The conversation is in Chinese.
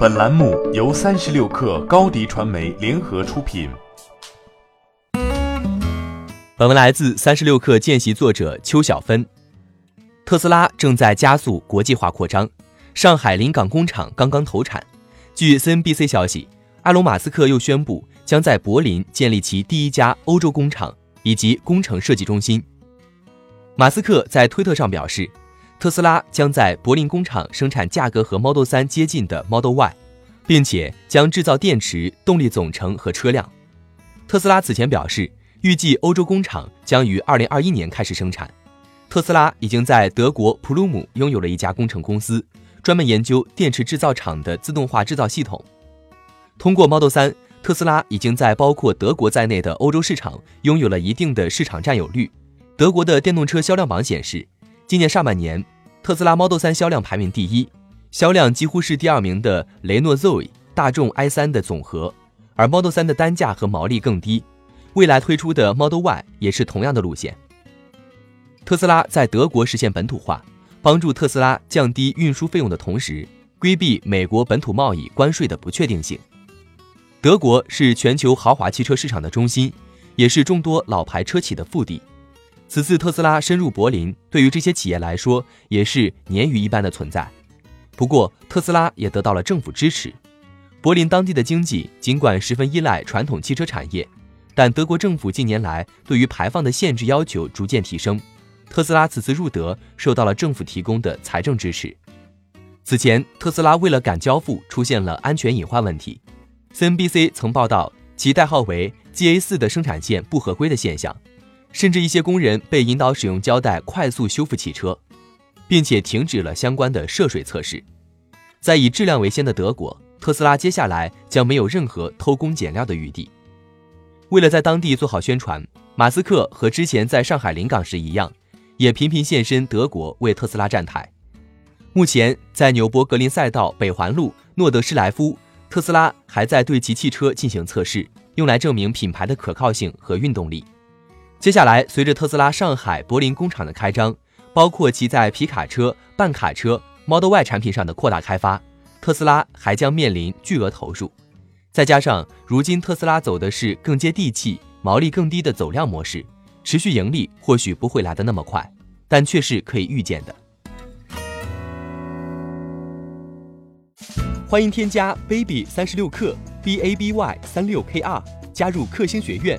本栏目由三十六氪高低传媒联合出品。本文来自三十六氪见习作者邱小芬。特斯拉正在加速国际化扩张，上海临港工厂刚刚投产。据 CNBC 消息，埃隆·马斯克又宣布将在柏林建立其第一家欧洲工厂以及工程设计中心。马斯克在推特上表示。特斯拉将在柏林工厂生产价格和 Model 3接近的 Model Y，并且将制造电池、动力总成和车辆。特斯拉此前表示，预计欧洲工厂将于2021年开始生产。特斯拉已经在德国普鲁姆拥有了一家工程公司，专门研究电池制造厂的自动化制造系统。通过 Model 3，特斯拉已经在包括德国在内的欧洲市场拥有了一定的市场占有率。德国的电动车销量榜显示。今年上半年，特斯拉 Model 3销量排名第一，销量几乎是第二名的雷诺 Zoe、大众 i3 的总和，而 Model 3的单价和毛利更低。未来推出的 Model Y 也是同样的路线。特斯拉在德国实现本土化，帮助特斯拉降低运输费用的同时，规避美国本土贸易关税的不确定性。德国是全球豪华汽车市场的中心，也是众多老牌车企的腹地。此次特斯拉深入柏林，对于这些企业来说也是鲶鱼一般的存在。不过，特斯拉也得到了政府支持。柏林当地的经济尽管十分依赖传统汽车产业，但德国政府近年来对于排放的限制要求逐渐提升。特斯拉此次入德受到了政府提供的财政支持。此前，特斯拉为了赶交付，出现了安全隐患问题。CNBC 曾报道其代号为 GA4 的生产线不合规的现象。甚至一些工人被引导使用胶带快速修复汽车，并且停止了相关的涉水测试。在以质量为先的德国，特斯拉接下来将没有任何偷工减料的余地。为了在当地做好宣传，马斯克和之前在上海临港时一样，也频频现身德国为特斯拉站台。目前，在纽博格林赛道北环路诺德施莱夫，特斯拉还在对其汽车进行测试，用来证明品牌的可靠性和运动力。接下来，随着特斯拉上海、柏林工厂的开张，包括其在皮卡车、半卡车、Model Y 产品上的扩大开发，特斯拉还将面临巨额投入。再加上如今特斯拉走的是更接地气、毛利更低的走量模式，持续盈利或许不会来得那么快，但却是可以预见的。欢迎添加 baby 三十六克 b a b y 三六 k r 加入克星学院。